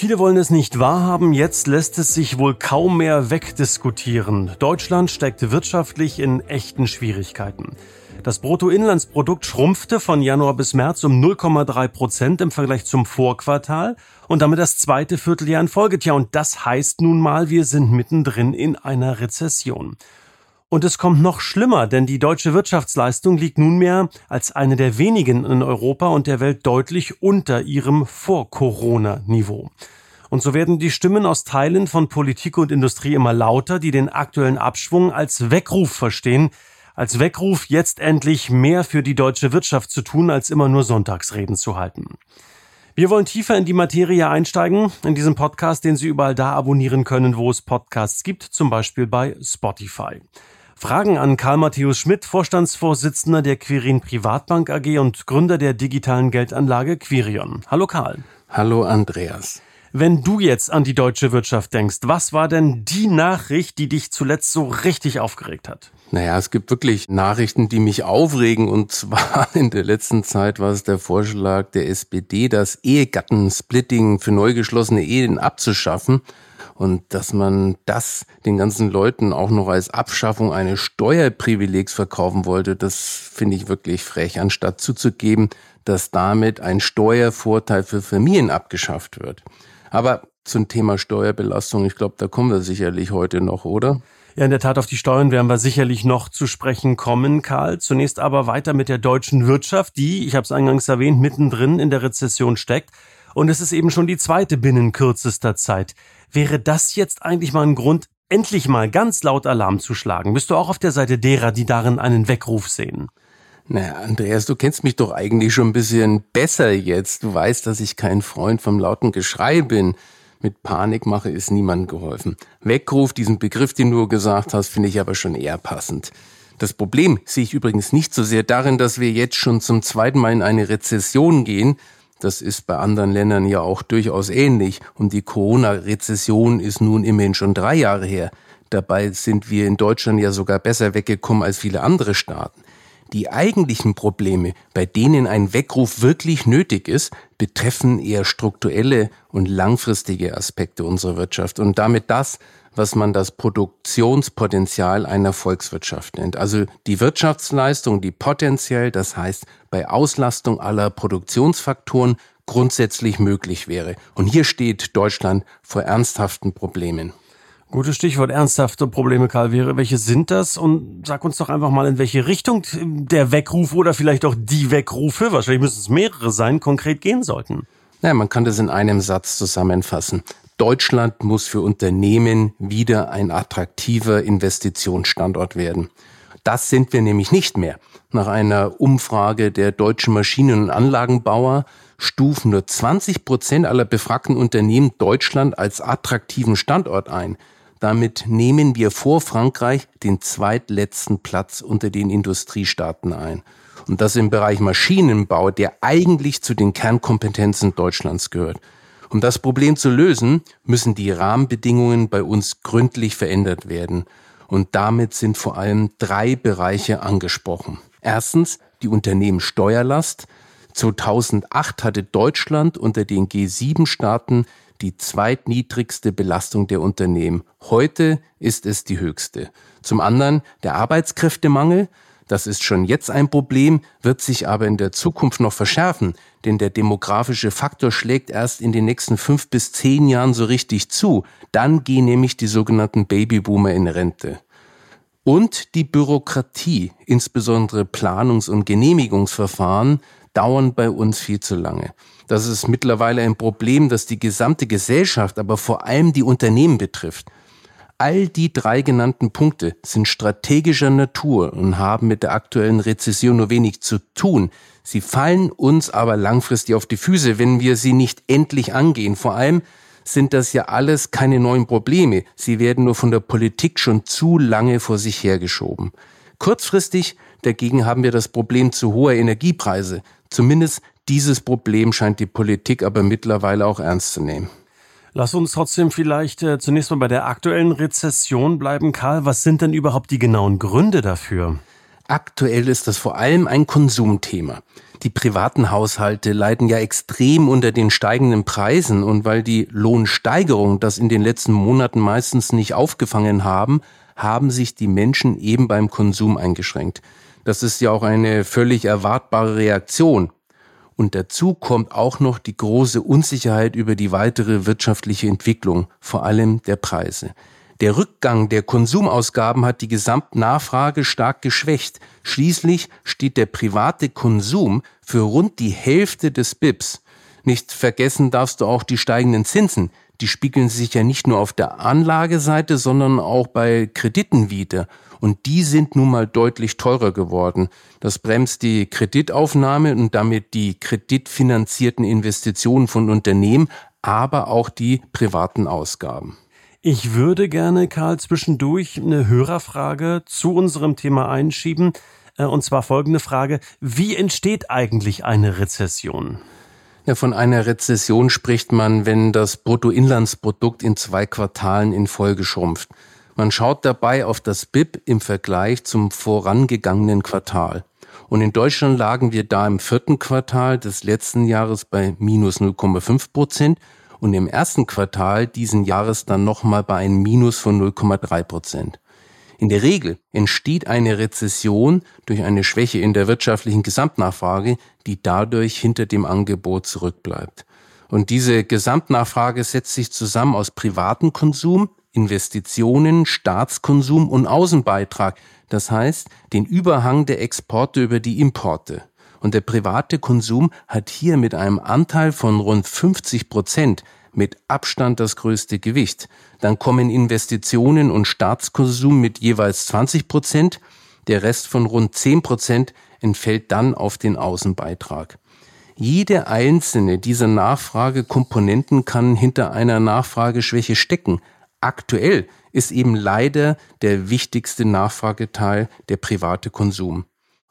Viele wollen es nicht wahrhaben, jetzt lässt es sich wohl kaum mehr wegdiskutieren. Deutschland steckt wirtschaftlich in echten Schwierigkeiten. Das Bruttoinlandsprodukt schrumpfte von Januar bis März um 0,3 Prozent im Vergleich zum Vorquartal und damit das zweite Vierteljahr in Folge. Tja, und das heißt nun mal, wir sind mittendrin in einer Rezession. Und es kommt noch schlimmer, denn die deutsche Wirtschaftsleistung liegt nunmehr als eine der wenigen in Europa und der Welt deutlich unter ihrem Vor-Corona-Niveau. Und so werden die Stimmen aus Teilen von Politik und Industrie immer lauter, die den aktuellen Abschwung als Weckruf verstehen, als Weckruf jetzt endlich mehr für die deutsche Wirtschaft zu tun, als immer nur Sonntagsreden zu halten. Wir wollen tiefer in die Materie einsteigen, in diesem Podcast, den Sie überall da abonnieren können, wo es Podcasts gibt, zum Beispiel bei Spotify. Fragen an Karl Matthäus Schmidt, Vorstandsvorsitzender der Quirin Privatbank AG und Gründer der digitalen Geldanlage Quirion. Hallo Karl. Hallo Andreas. Wenn du jetzt an die deutsche Wirtschaft denkst, was war denn die Nachricht, die dich zuletzt so richtig aufgeregt hat? Naja, es gibt wirklich Nachrichten, die mich aufregen. Und zwar in der letzten Zeit war es der Vorschlag der SPD, das Ehegattensplitting für neu geschlossene Ehen abzuschaffen. Und dass man das den ganzen Leuten auch noch als Abschaffung eines Steuerprivilegs verkaufen wollte, das finde ich wirklich frech, anstatt zuzugeben, dass damit ein Steuervorteil für Familien abgeschafft wird. Aber zum Thema Steuerbelastung, ich glaube, da kommen wir sicherlich heute noch, oder? Ja, in der Tat, auf die Steuern werden wir sicherlich noch zu sprechen kommen, Karl. Zunächst aber weiter mit der deutschen Wirtschaft, die, ich habe es eingangs erwähnt, mittendrin in der Rezession steckt. Und es ist eben schon die zweite binnen kürzester Zeit. Wäre das jetzt eigentlich mal ein Grund, endlich mal ganz laut Alarm zu schlagen? Bist du auch auf der Seite derer, die darin einen Weckruf sehen? Naja, Andreas, du kennst mich doch eigentlich schon ein bisschen besser jetzt. Du weißt, dass ich kein Freund vom lauten Geschrei bin. Mit Panikmache ist niemand geholfen. Weckruf, diesen Begriff, den du gesagt hast, finde ich aber schon eher passend. Das Problem sehe ich übrigens nicht so sehr darin, dass wir jetzt schon zum zweiten Mal in eine Rezession gehen, das ist bei anderen Ländern ja auch durchaus ähnlich. Und die Corona-Rezession ist nun immerhin schon drei Jahre her. Dabei sind wir in Deutschland ja sogar besser weggekommen als viele andere Staaten. Die eigentlichen Probleme, bei denen ein Weckruf wirklich nötig ist, betreffen eher strukturelle und langfristige Aspekte unserer Wirtschaft und damit das, was man das Produktionspotenzial einer Volkswirtschaft nennt. Also die Wirtschaftsleistung, die potenziell, das heißt bei Auslastung aller Produktionsfaktoren grundsätzlich möglich wäre. Und hier steht Deutschland vor ernsthaften Problemen. Gutes Stichwort, ernsthafte Probleme, Karl. Wäre, welche sind das? Und sag uns doch einfach mal, in welche Richtung der Weckruf oder vielleicht auch die Weckrufe, wahrscheinlich müssen es mehrere sein, konkret gehen sollten. Naja, man kann das in einem Satz zusammenfassen. Deutschland muss für Unternehmen wieder ein attraktiver Investitionsstandort werden. Das sind wir nämlich nicht mehr. Nach einer Umfrage der deutschen Maschinen- und Anlagenbauer stufen nur 20 Prozent aller befragten Unternehmen Deutschland als attraktiven Standort ein. Damit nehmen wir vor Frankreich den zweitletzten Platz unter den Industriestaaten ein. Und das im Bereich Maschinenbau, der eigentlich zu den Kernkompetenzen Deutschlands gehört. Um das Problem zu lösen, müssen die Rahmenbedingungen bei uns gründlich verändert werden. Und damit sind vor allem drei Bereiche angesprochen. Erstens die Unternehmenssteuerlast. 2008 hatte Deutschland unter den G7-Staaten die zweitniedrigste Belastung der Unternehmen. Heute ist es die höchste. Zum anderen der Arbeitskräftemangel. Das ist schon jetzt ein Problem, wird sich aber in der Zukunft noch verschärfen, denn der demografische Faktor schlägt erst in den nächsten fünf bis zehn Jahren so richtig zu. Dann gehen nämlich die sogenannten Babyboomer in Rente. Und die Bürokratie, insbesondere Planungs- und Genehmigungsverfahren, dauern bei uns viel zu lange. Das ist mittlerweile ein Problem, das die gesamte Gesellschaft, aber vor allem die Unternehmen betrifft. All die drei genannten Punkte sind strategischer Natur und haben mit der aktuellen Rezession nur wenig zu tun. Sie fallen uns aber langfristig auf die Füße, wenn wir sie nicht endlich angehen. Vor allem sind das ja alles keine neuen Probleme. Sie werden nur von der Politik schon zu lange vor sich hergeschoben. Kurzfristig dagegen haben wir das Problem zu hoher Energiepreise. Zumindest dieses Problem scheint die Politik aber mittlerweile auch ernst zu nehmen. Lass uns trotzdem vielleicht äh, zunächst mal bei der aktuellen Rezession bleiben, Karl. Was sind denn überhaupt die genauen Gründe dafür? Aktuell ist das vor allem ein Konsumthema. Die privaten Haushalte leiden ja extrem unter den steigenden Preisen und weil die Lohnsteigerung das in den letzten Monaten meistens nicht aufgefangen haben, haben sich die Menschen eben beim Konsum eingeschränkt. Das ist ja auch eine völlig erwartbare Reaktion. Und dazu kommt auch noch die große Unsicherheit über die weitere wirtschaftliche Entwicklung, vor allem der Preise. Der Rückgang der Konsumausgaben hat die Gesamtnachfrage stark geschwächt. Schließlich steht der private Konsum für rund die Hälfte des BIPs. Nicht vergessen darfst du auch die steigenden Zinsen. Die spiegeln sich ja nicht nur auf der Anlageseite, sondern auch bei Krediten wieder und die sind nun mal deutlich teurer geworden. Das bremst die Kreditaufnahme und damit die kreditfinanzierten Investitionen von Unternehmen, aber auch die privaten Ausgaben. Ich würde gerne, Karl, zwischendurch eine Hörerfrage zu unserem Thema einschieben. Äh, und zwar folgende Frage. Wie entsteht eigentlich eine Rezession? Ja, von einer Rezession spricht man, wenn das Bruttoinlandsprodukt in zwei Quartalen in Folge schrumpft. Man schaut dabei auf das BIP im Vergleich zum vorangegangenen Quartal. Und in Deutschland lagen wir da im vierten Quartal des letzten Jahres bei minus 0,5 Prozent und im ersten Quartal diesen Jahres dann nochmal bei einem Minus von 0,3 Prozent. In der Regel entsteht eine Rezession durch eine Schwäche in der wirtschaftlichen Gesamtnachfrage, die dadurch hinter dem Angebot zurückbleibt. Und diese Gesamtnachfrage setzt sich zusammen aus privatem Konsum, Investitionen, Staatskonsum und Außenbeitrag, das heißt den Überhang der Exporte über die Importe. Und der private Konsum hat hier mit einem Anteil von rund 50 Prozent mit Abstand das größte Gewicht. Dann kommen Investitionen und Staatskonsum mit jeweils 20 Prozent. Der Rest von rund 10 Prozent entfällt dann auf den Außenbeitrag. Jede einzelne dieser Nachfragekomponenten kann hinter einer Nachfrageschwäche stecken, Aktuell ist eben leider der wichtigste Nachfrageteil der private Konsum.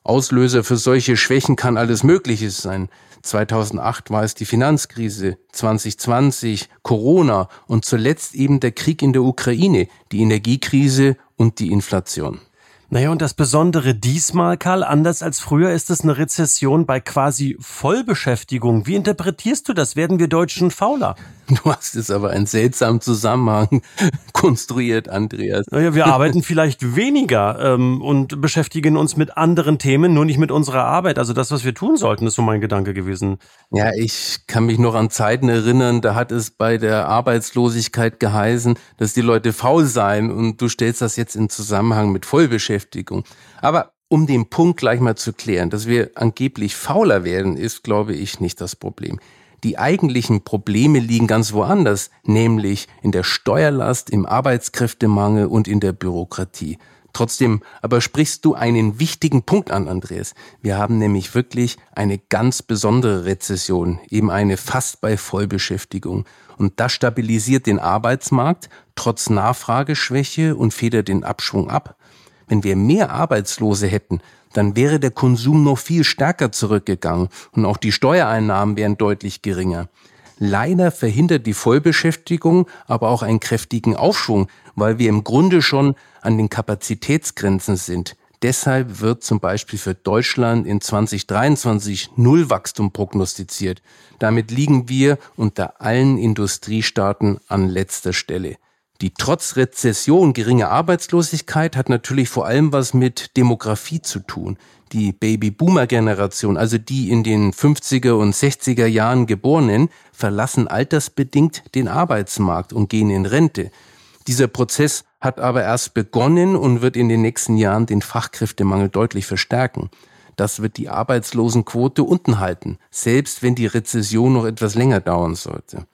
Auslöser für solche Schwächen kann alles Mögliche sein. 2008 war es die Finanzkrise, 2020 Corona und zuletzt eben der Krieg in der Ukraine, die Energiekrise und die Inflation. Naja, und das Besondere diesmal, Karl, anders als früher ist es eine Rezession bei quasi Vollbeschäftigung. Wie interpretierst du das? Werden wir Deutschen fauler? Du hast es aber einen seltsamen Zusammenhang konstruiert, Andreas. Naja, wir arbeiten vielleicht weniger ähm, und beschäftigen uns mit anderen Themen, nur nicht mit unserer Arbeit. Also das, was wir tun sollten, ist so mein Gedanke gewesen. Ja, ich kann mich noch an Zeiten erinnern, da hat es bei der Arbeitslosigkeit geheißen, dass die Leute faul seien und du stellst das jetzt in Zusammenhang mit Vollbeschäftigung. Aber um den Punkt gleich mal zu klären, dass wir angeblich fauler werden, ist, glaube ich, nicht das Problem. Die eigentlichen Probleme liegen ganz woanders, nämlich in der Steuerlast, im Arbeitskräftemangel und in der Bürokratie. Trotzdem aber sprichst du einen wichtigen Punkt an, Andreas. Wir haben nämlich wirklich eine ganz besondere Rezession, eben eine fast bei Vollbeschäftigung. Und das stabilisiert den Arbeitsmarkt trotz Nachfrageschwäche und federt den Abschwung ab. Wenn wir mehr Arbeitslose hätten, dann wäre der Konsum noch viel stärker zurückgegangen und auch die Steuereinnahmen wären deutlich geringer. Leider verhindert die Vollbeschäftigung aber auch einen kräftigen Aufschwung, weil wir im Grunde schon an den Kapazitätsgrenzen sind. Deshalb wird zum Beispiel für Deutschland in 2023 Nullwachstum prognostiziert. Damit liegen wir unter allen Industriestaaten an letzter Stelle. Die trotz Rezession geringe Arbeitslosigkeit hat natürlich vor allem was mit Demografie zu tun. Die Baby-Boomer-Generation, also die in den 50er und 60er Jahren Geborenen, verlassen altersbedingt den Arbeitsmarkt und gehen in Rente. Dieser Prozess hat aber erst begonnen und wird in den nächsten Jahren den Fachkräftemangel deutlich verstärken. Das wird die Arbeitslosenquote unten halten, selbst wenn die Rezession noch etwas länger dauern sollte.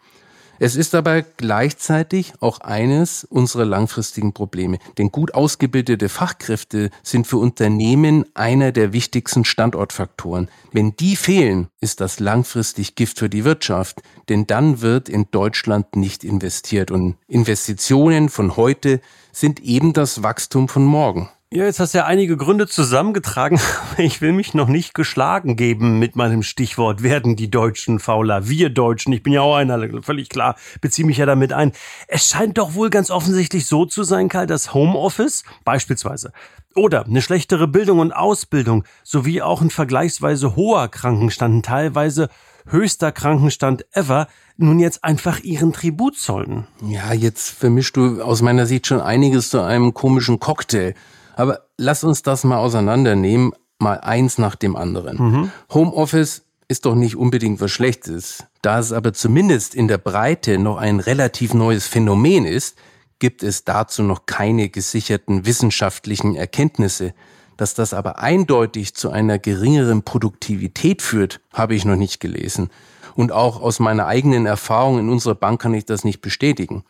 Es ist aber gleichzeitig auch eines unserer langfristigen Probleme. Denn gut ausgebildete Fachkräfte sind für Unternehmen einer der wichtigsten Standortfaktoren. Wenn die fehlen, ist das langfristig Gift für die Wirtschaft. Denn dann wird in Deutschland nicht investiert. Und Investitionen von heute sind eben das Wachstum von morgen. Ja, jetzt hast du ja einige Gründe zusammengetragen. Ich will mich noch nicht geschlagen geben mit meinem Stichwort, werden die Deutschen fauler? Wir Deutschen, ich bin ja auch einer, völlig klar, beziehe mich ja damit ein. Es scheint doch wohl ganz offensichtlich so zu sein, Karl, dass Homeoffice beispielsweise oder eine schlechtere Bildung und Ausbildung sowie auch ein vergleichsweise hoher Krankenstand, teilweise höchster Krankenstand ever, nun jetzt einfach ihren Tribut zollen. Ja, jetzt vermischst du aus meiner Sicht schon einiges zu einem komischen Cocktail. Aber lass uns das mal auseinandernehmen, mal eins nach dem anderen. Mhm. Homeoffice ist doch nicht unbedingt was Schlechtes. Da es aber zumindest in der Breite noch ein relativ neues Phänomen ist, gibt es dazu noch keine gesicherten wissenschaftlichen Erkenntnisse. Dass das aber eindeutig zu einer geringeren Produktivität führt, habe ich noch nicht gelesen. Und auch aus meiner eigenen Erfahrung in unserer Bank kann ich das nicht bestätigen.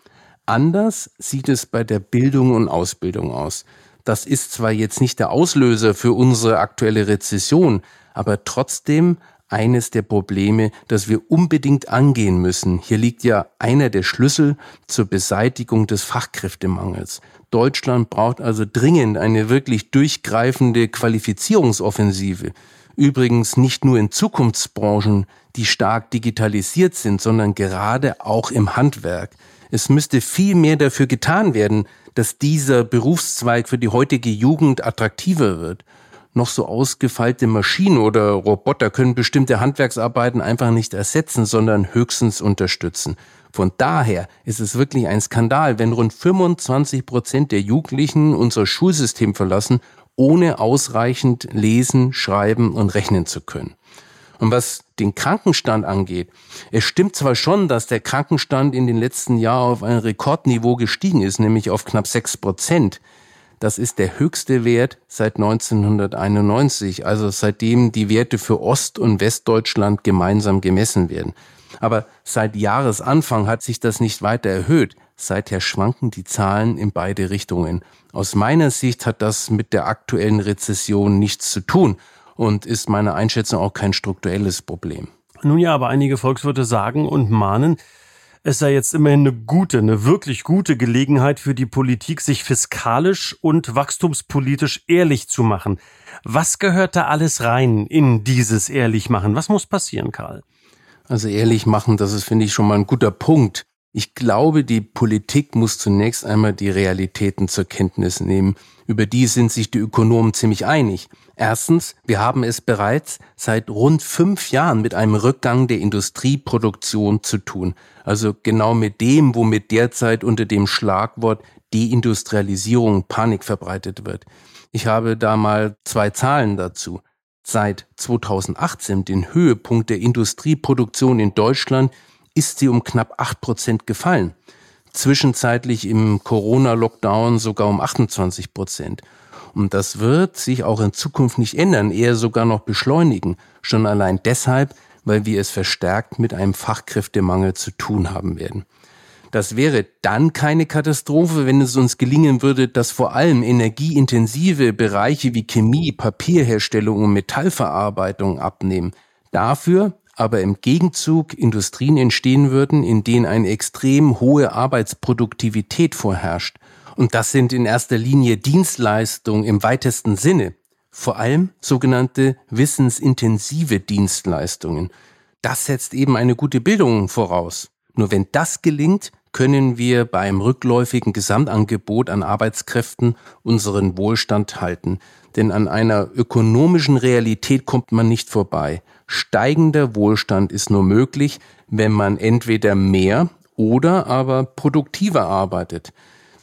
Anders sieht es bei der Bildung und Ausbildung aus. Das ist zwar jetzt nicht der Auslöser für unsere aktuelle Rezession, aber trotzdem eines der Probleme, das wir unbedingt angehen müssen. Hier liegt ja einer der Schlüssel zur Beseitigung des Fachkräftemangels. Deutschland braucht also dringend eine wirklich durchgreifende Qualifizierungsoffensive. Übrigens nicht nur in Zukunftsbranchen, die stark digitalisiert sind, sondern gerade auch im Handwerk. Es müsste viel mehr dafür getan werden, dass dieser Berufszweig für die heutige Jugend attraktiver wird. Noch so ausgefeilte Maschinen oder Roboter können bestimmte Handwerksarbeiten einfach nicht ersetzen, sondern höchstens unterstützen. Von daher ist es wirklich ein Skandal, wenn rund 25 Prozent der Jugendlichen unser Schulsystem verlassen, ohne ausreichend lesen, schreiben und rechnen zu können. Und was den Krankenstand angeht, es stimmt zwar schon, dass der Krankenstand in den letzten Jahren auf ein Rekordniveau gestiegen ist, nämlich auf knapp sechs Prozent. Das ist der höchste Wert seit 1991, also seitdem die Werte für Ost- und Westdeutschland gemeinsam gemessen werden. Aber seit Jahresanfang hat sich das nicht weiter erhöht. Seither schwanken die Zahlen in beide Richtungen. Aus meiner Sicht hat das mit der aktuellen Rezession nichts zu tun und ist meiner Einschätzung auch kein strukturelles Problem. Nun ja, aber einige Volkswirte sagen und mahnen, es sei jetzt immerhin eine gute, eine wirklich gute Gelegenheit für die Politik, sich fiskalisch und wachstumspolitisch ehrlich zu machen. Was gehört da alles rein in dieses ehrlich machen? Was muss passieren, Karl? Also ehrlich machen, das ist, finde ich, schon mal ein guter Punkt. Ich glaube, die Politik muss zunächst einmal die Realitäten zur Kenntnis nehmen. Über die sind sich die Ökonomen ziemlich einig. Erstens, wir haben es bereits seit rund fünf Jahren mit einem Rückgang der Industrieproduktion zu tun. Also genau mit dem, womit derzeit unter dem Schlagwort Deindustrialisierung Panik verbreitet wird. Ich habe da mal zwei Zahlen dazu. Seit 2018, den Höhepunkt der Industrieproduktion in Deutschland, ist sie um knapp acht Prozent gefallen. Zwischenzeitlich im Corona-Lockdown sogar um 28 Prozent. Und das wird sich auch in Zukunft nicht ändern, eher sogar noch beschleunigen. Schon allein deshalb, weil wir es verstärkt mit einem Fachkräftemangel zu tun haben werden. Das wäre dann keine Katastrophe, wenn es uns gelingen würde, dass vor allem energieintensive Bereiche wie Chemie, Papierherstellung und Metallverarbeitung abnehmen. Dafür aber im Gegenzug Industrien entstehen würden, in denen eine extrem hohe Arbeitsproduktivität vorherrscht und das sind in erster Linie Dienstleistungen im weitesten Sinne, vor allem sogenannte wissensintensive Dienstleistungen. Das setzt eben eine gute Bildung voraus. Nur wenn das gelingt, können wir beim rückläufigen Gesamtangebot an Arbeitskräften unseren Wohlstand halten. Denn an einer ökonomischen Realität kommt man nicht vorbei. Steigender Wohlstand ist nur möglich, wenn man entweder mehr oder aber produktiver arbeitet.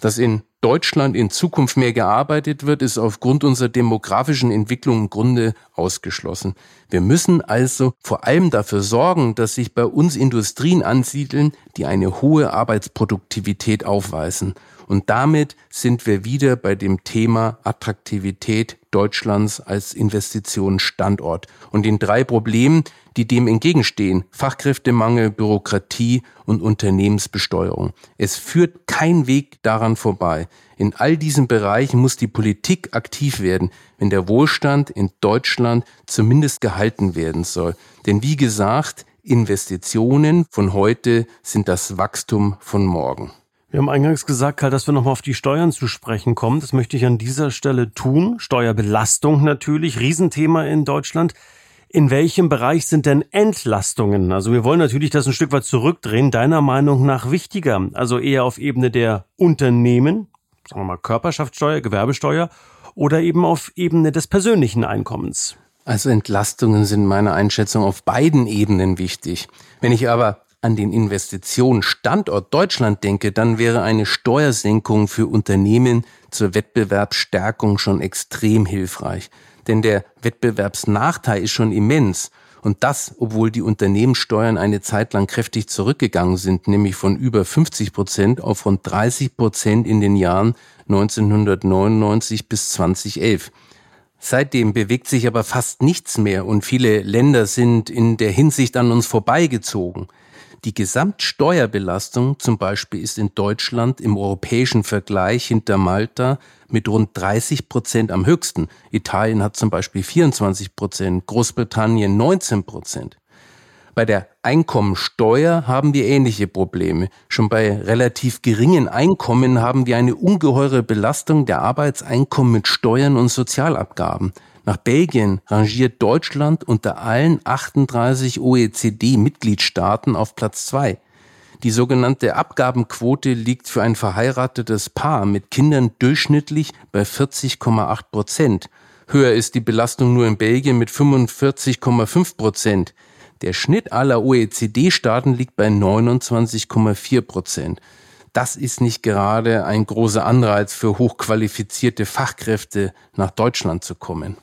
Dass in Deutschland in Zukunft mehr gearbeitet wird, ist aufgrund unserer demografischen Entwicklung im Grunde ausgeschlossen. Wir müssen also vor allem dafür sorgen, dass sich bei uns Industrien ansiedeln, die eine hohe Arbeitsproduktivität aufweisen. Und damit sind wir wieder bei dem Thema Attraktivität Deutschlands als Investitionsstandort und den drei Problemen, die dem entgegenstehen. Fachkräftemangel, Bürokratie und Unternehmensbesteuerung. Es führt kein Weg daran vorbei. In all diesen Bereichen muss die Politik aktiv werden, wenn der Wohlstand in Deutschland zumindest gehalten werden soll. Denn wie gesagt, Investitionen von heute sind das Wachstum von morgen. Wir haben eingangs gesagt, Karl, dass wir nochmal auf die Steuern zu sprechen kommen. Das möchte ich an dieser Stelle tun. Steuerbelastung natürlich, Riesenthema in Deutschland. In welchem Bereich sind denn Entlastungen? Also wir wollen natürlich das ein Stück weit zurückdrehen. Deiner Meinung nach wichtiger? Also eher auf Ebene der Unternehmen, sagen wir mal Körperschaftssteuer, Gewerbesteuer oder eben auf Ebene des persönlichen Einkommens? Also Entlastungen sind meiner Einschätzung auf beiden Ebenen wichtig. Wenn ich aber an den Investitionsstandort Deutschland denke, dann wäre eine Steuersenkung für Unternehmen zur Wettbewerbsstärkung schon extrem hilfreich. Denn der Wettbewerbsnachteil ist schon immens. Und das, obwohl die Unternehmenssteuern eine Zeit lang kräftig zurückgegangen sind, nämlich von über 50 Prozent auf rund 30 Prozent in den Jahren 1999 bis 2011. Seitdem bewegt sich aber fast nichts mehr und viele Länder sind in der Hinsicht an uns vorbeigezogen. Die Gesamtsteuerbelastung zum Beispiel ist in Deutschland im europäischen Vergleich hinter Malta mit rund 30 Prozent am höchsten. Italien hat zum Beispiel 24 Prozent, Großbritannien 19 Prozent. Bei der Einkommensteuer haben wir ähnliche Probleme. Schon bei relativ geringen Einkommen haben wir eine ungeheure Belastung der Arbeitseinkommen mit Steuern und Sozialabgaben. Nach Belgien rangiert Deutschland unter allen 38 OECD-Mitgliedstaaten auf Platz zwei. Die sogenannte Abgabenquote liegt für ein verheiratetes Paar mit Kindern durchschnittlich bei 40,8 Prozent. Höher ist die Belastung nur in Belgien mit 45,5 Prozent. Der Schnitt aller OECD-Staaten liegt bei 29,4 Prozent. Das ist nicht gerade ein großer Anreiz für hochqualifizierte Fachkräfte nach Deutschland zu kommen.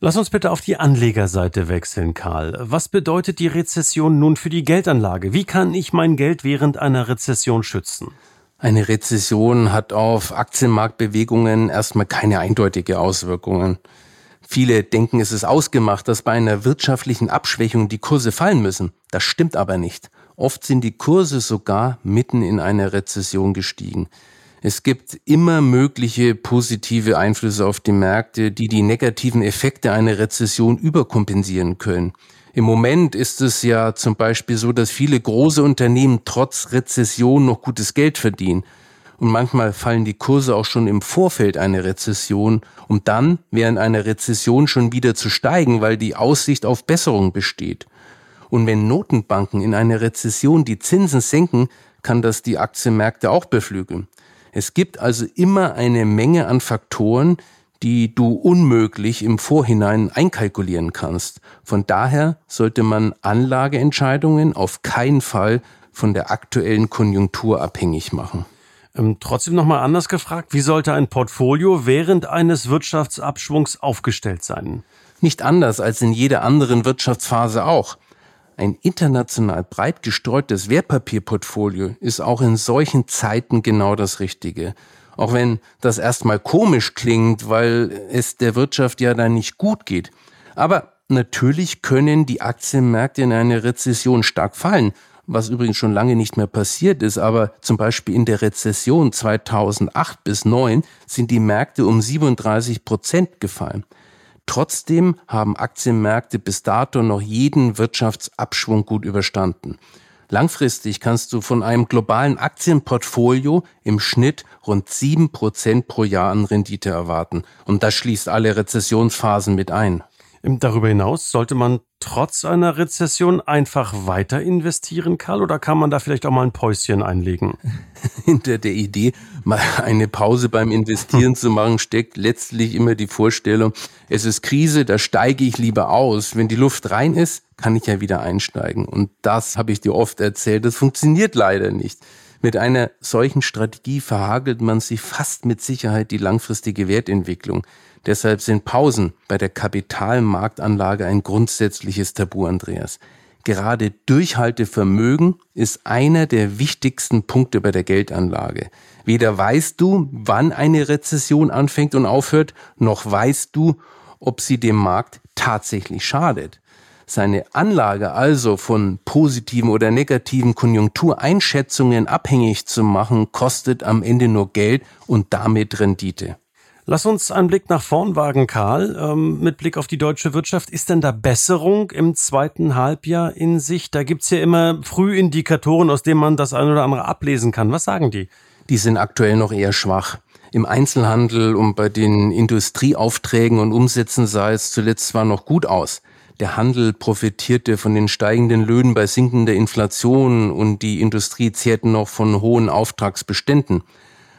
Lass uns bitte auf die Anlegerseite wechseln, Karl. Was bedeutet die Rezession nun für die Geldanlage? Wie kann ich mein Geld während einer Rezession schützen? Eine Rezession hat auf Aktienmarktbewegungen erstmal keine eindeutige Auswirkungen. Viele denken, es ist ausgemacht, dass bei einer wirtschaftlichen Abschwächung die Kurse fallen müssen. Das stimmt aber nicht. Oft sind die Kurse sogar mitten in einer Rezession gestiegen. Es gibt immer mögliche positive Einflüsse auf die Märkte, die die negativen Effekte einer Rezession überkompensieren können. Im Moment ist es ja zum Beispiel so, dass viele große Unternehmen trotz Rezession noch gutes Geld verdienen. Und manchmal fallen die Kurse auch schon im Vorfeld einer Rezession, um dann während einer Rezession schon wieder zu steigen, weil die Aussicht auf Besserung besteht. Und wenn Notenbanken in einer Rezession die Zinsen senken, kann das die Aktienmärkte auch beflügeln. Es gibt also immer eine Menge an Faktoren, die du unmöglich im Vorhinein einkalkulieren kannst. Von daher sollte man Anlageentscheidungen auf keinen Fall von der aktuellen Konjunktur abhängig machen. Ähm, trotzdem nochmal anders gefragt, wie sollte ein Portfolio während eines Wirtschaftsabschwungs aufgestellt sein? Nicht anders als in jeder anderen Wirtschaftsphase auch. Ein international breit gestreutes Wertpapierportfolio ist auch in solchen Zeiten genau das Richtige. Auch wenn das erstmal komisch klingt, weil es der Wirtschaft ja dann nicht gut geht. Aber natürlich können die Aktienmärkte in einer Rezession stark fallen, was übrigens schon lange nicht mehr passiert ist, aber zum Beispiel in der Rezession 2008 bis 2009 sind die Märkte um 37 Prozent gefallen. Trotzdem haben Aktienmärkte bis dato noch jeden Wirtschaftsabschwung gut überstanden. Langfristig kannst du von einem globalen Aktienportfolio im Schnitt rund sieben Prozent pro Jahr an Rendite erwarten. Und das schließt alle Rezessionsphasen mit ein. Darüber hinaus sollte man trotz einer Rezession einfach weiter investieren, Karl, oder kann man da vielleicht auch mal ein Päuschen einlegen? Hinter der Idee, mal eine Pause beim Investieren zu machen, steckt letztlich immer die Vorstellung, es ist Krise, da steige ich lieber aus. Wenn die Luft rein ist, kann ich ja wieder einsteigen. Und das habe ich dir oft erzählt, das funktioniert leider nicht. Mit einer solchen Strategie verhagelt man sich fast mit Sicherheit die langfristige Wertentwicklung. Deshalb sind Pausen bei der Kapitalmarktanlage ein grundsätzliches Tabu, Andreas. Gerade Durchhaltevermögen ist einer der wichtigsten Punkte bei der Geldanlage. Weder weißt du, wann eine Rezession anfängt und aufhört, noch weißt du, ob sie dem Markt tatsächlich schadet. Seine Anlage also von positiven oder negativen Konjunktureinschätzungen abhängig zu machen, kostet am Ende nur Geld und damit Rendite. Lass uns einen Blick nach vorn wagen, Karl. Ähm, mit Blick auf die deutsche Wirtschaft, ist denn da Besserung im zweiten Halbjahr in Sicht? Da gibt's ja immer Frühindikatoren, aus denen man das eine oder andere ablesen kann. Was sagen die? Die sind aktuell noch eher schwach. Im Einzelhandel und bei den Industrieaufträgen und Umsätzen sah es zuletzt zwar noch gut aus. Der Handel profitierte von den steigenden Löhnen bei sinkender Inflation und die Industrie zehrten noch von hohen Auftragsbeständen.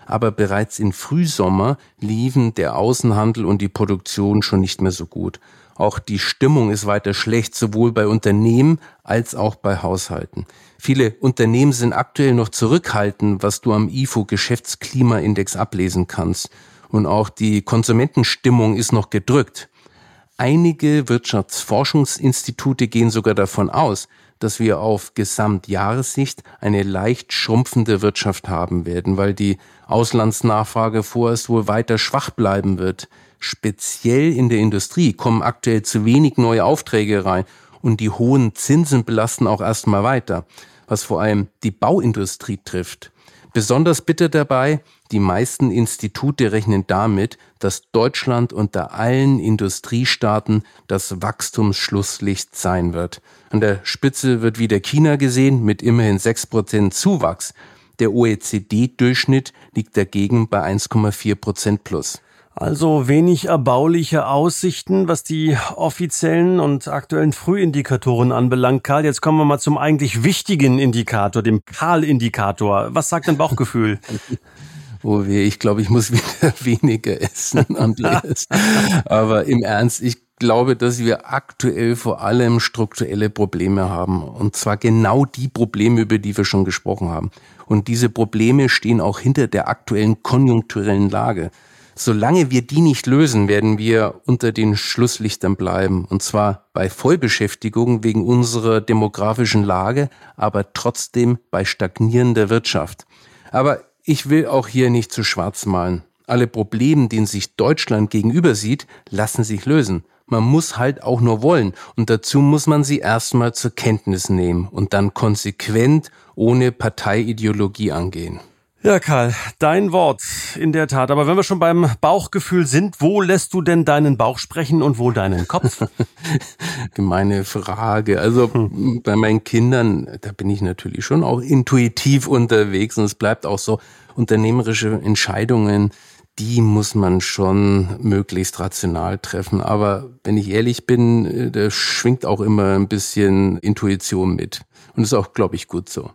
Aber bereits im Frühsommer liefen der Außenhandel und die Produktion schon nicht mehr so gut. Auch die Stimmung ist weiter schlecht, sowohl bei Unternehmen als auch bei Haushalten. Viele Unternehmen sind aktuell noch zurückhaltend, was du am IFO Geschäftsklimaindex ablesen kannst. Und auch die Konsumentenstimmung ist noch gedrückt. Einige Wirtschaftsforschungsinstitute gehen sogar davon aus, dass wir auf Gesamtjahressicht eine leicht schrumpfende Wirtschaft haben werden, weil die Auslandsnachfrage vorerst wohl weiter schwach bleiben wird. Speziell in der Industrie kommen aktuell zu wenig neue Aufträge rein und die hohen Zinsen belasten auch erstmal weiter, was vor allem die Bauindustrie trifft. Besonders bitter dabei, die meisten Institute rechnen damit, dass Deutschland unter allen Industriestaaten das Wachstumsschlusslicht sein wird. An der Spitze wird wieder China gesehen mit immerhin 6% Zuwachs. Der OECD-Durchschnitt liegt dagegen bei 1,4 Prozent plus. Also wenig erbauliche Aussichten, was die offiziellen und aktuellen Frühindikatoren anbelangt. Karl, jetzt kommen wir mal zum eigentlich wichtigen Indikator, dem Karl-Indikator. Was sagt dein Bauchgefühl? Oh weh, ich glaube, ich muss wieder weniger essen, Andreas. Aber im Ernst, ich glaube, dass wir aktuell vor allem strukturelle Probleme haben. Und zwar genau die Probleme, über die wir schon gesprochen haben. Und diese Probleme stehen auch hinter der aktuellen konjunkturellen Lage. Solange wir die nicht lösen, werden wir unter den Schlusslichtern bleiben. Und zwar bei Vollbeschäftigung wegen unserer demografischen Lage, aber trotzdem bei stagnierender Wirtschaft. Aber ich will auch hier nicht zu schwarz malen. Alle Probleme, denen sich Deutschland gegenüber sieht, lassen sich lösen. Man muss halt auch nur wollen und dazu muss man sie erstmal zur Kenntnis nehmen und dann konsequent ohne Parteiideologie angehen. Ja, Karl, dein Wort, in der Tat. Aber wenn wir schon beim Bauchgefühl sind, wo lässt du denn deinen Bauch sprechen und wo deinen Kopf? Gemeine Frage. Also hm. bei meinen Kindern, da bin ich natürlich schon auch intuitiv unterwegs und es bleibt auch so, unternehmerische Entscheidungen, die muss man schon möglichst rational treffen. Aber wenn ich ehrlich bin, äh, da schwingt auch immer ein bisschen Intuition mit. Und ist auch, glaube ich, gut so.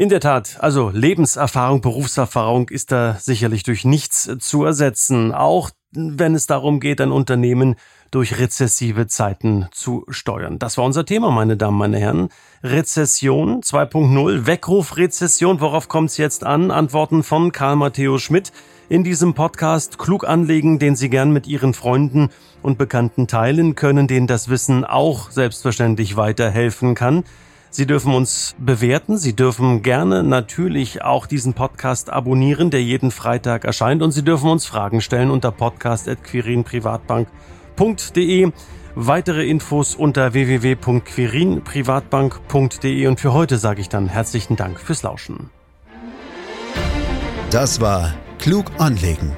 In der Tat, also Lebenserfahrung, Berufserfahrung ist da sicherlich durch nichts zu ersetzen, auch wenn es darum geht, ein Unternehmen durch rezessive Zeiten zu steuern. Das war unser Thema, meine Damen, meine Herren. Rezession 2.0, Weckruf Rezession, worauf kommt es jetzt an? Antworten von Karl Matthäus Schmidt in diesem Podcast klug anlegen, den Sie gern mit Ihren Freunden und Bekannten teilen können, denen das Wissen auch selbstverständlich weiterhelfen kann. Sie dürfen uns bewerten. Sie dürfen gerne natürlich auch diesen Podcast abonnieren, der jeden Freitag erscheint. Und Sie dürfen uns Fragen stellen unter podcast.quirinprivatbank.de. Weitere Infos unter www.quirinprivatbank.de. Und für heute sage ich dann herzlichen Dank fürs Lauschen. Das war Klug anlegen.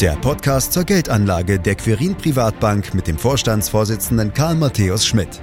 Der Podcast zur Geldanlage der Quirin Privatbank mit dem Vorstandsvorsitzenden Karl Matthäus Schmidt.